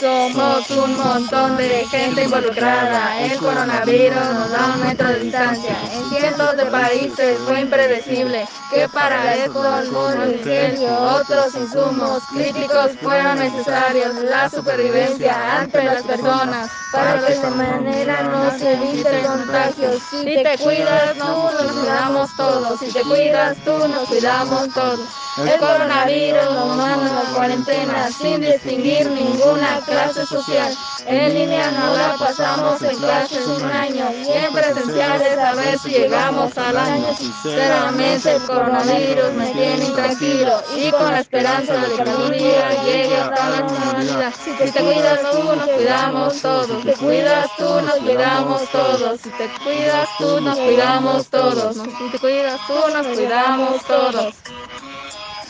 Somos un montón de gente involucrada. El coronavirus nos da un metro de En cientos de países fue impredecible que para esto gel y otros insumos críticos fueron necesarios. La supervivencia entre las personas para que de manera no se evite el contagio. Si te cuidas, tú nos cuidamos todos. Si te cuidas, tú nos cuidamos todos. El coronavirus nos manda a cuarentena sin distinguir ninguna clase social. En línea no la pasamos en clases un año y en presenciales a ver si llegamos al año. Sinceramente el coronavirus me tiene intranquilo y con la esperanza de que algún día llegue hasta la normalidad. Si te cuidas tú, nos cuidamos todos. Si te cuidas tú, nos cuidamos todos. Si te cuidas tú, nos cuidamos todos. Si te cuidas tú, nos cuidamos todos.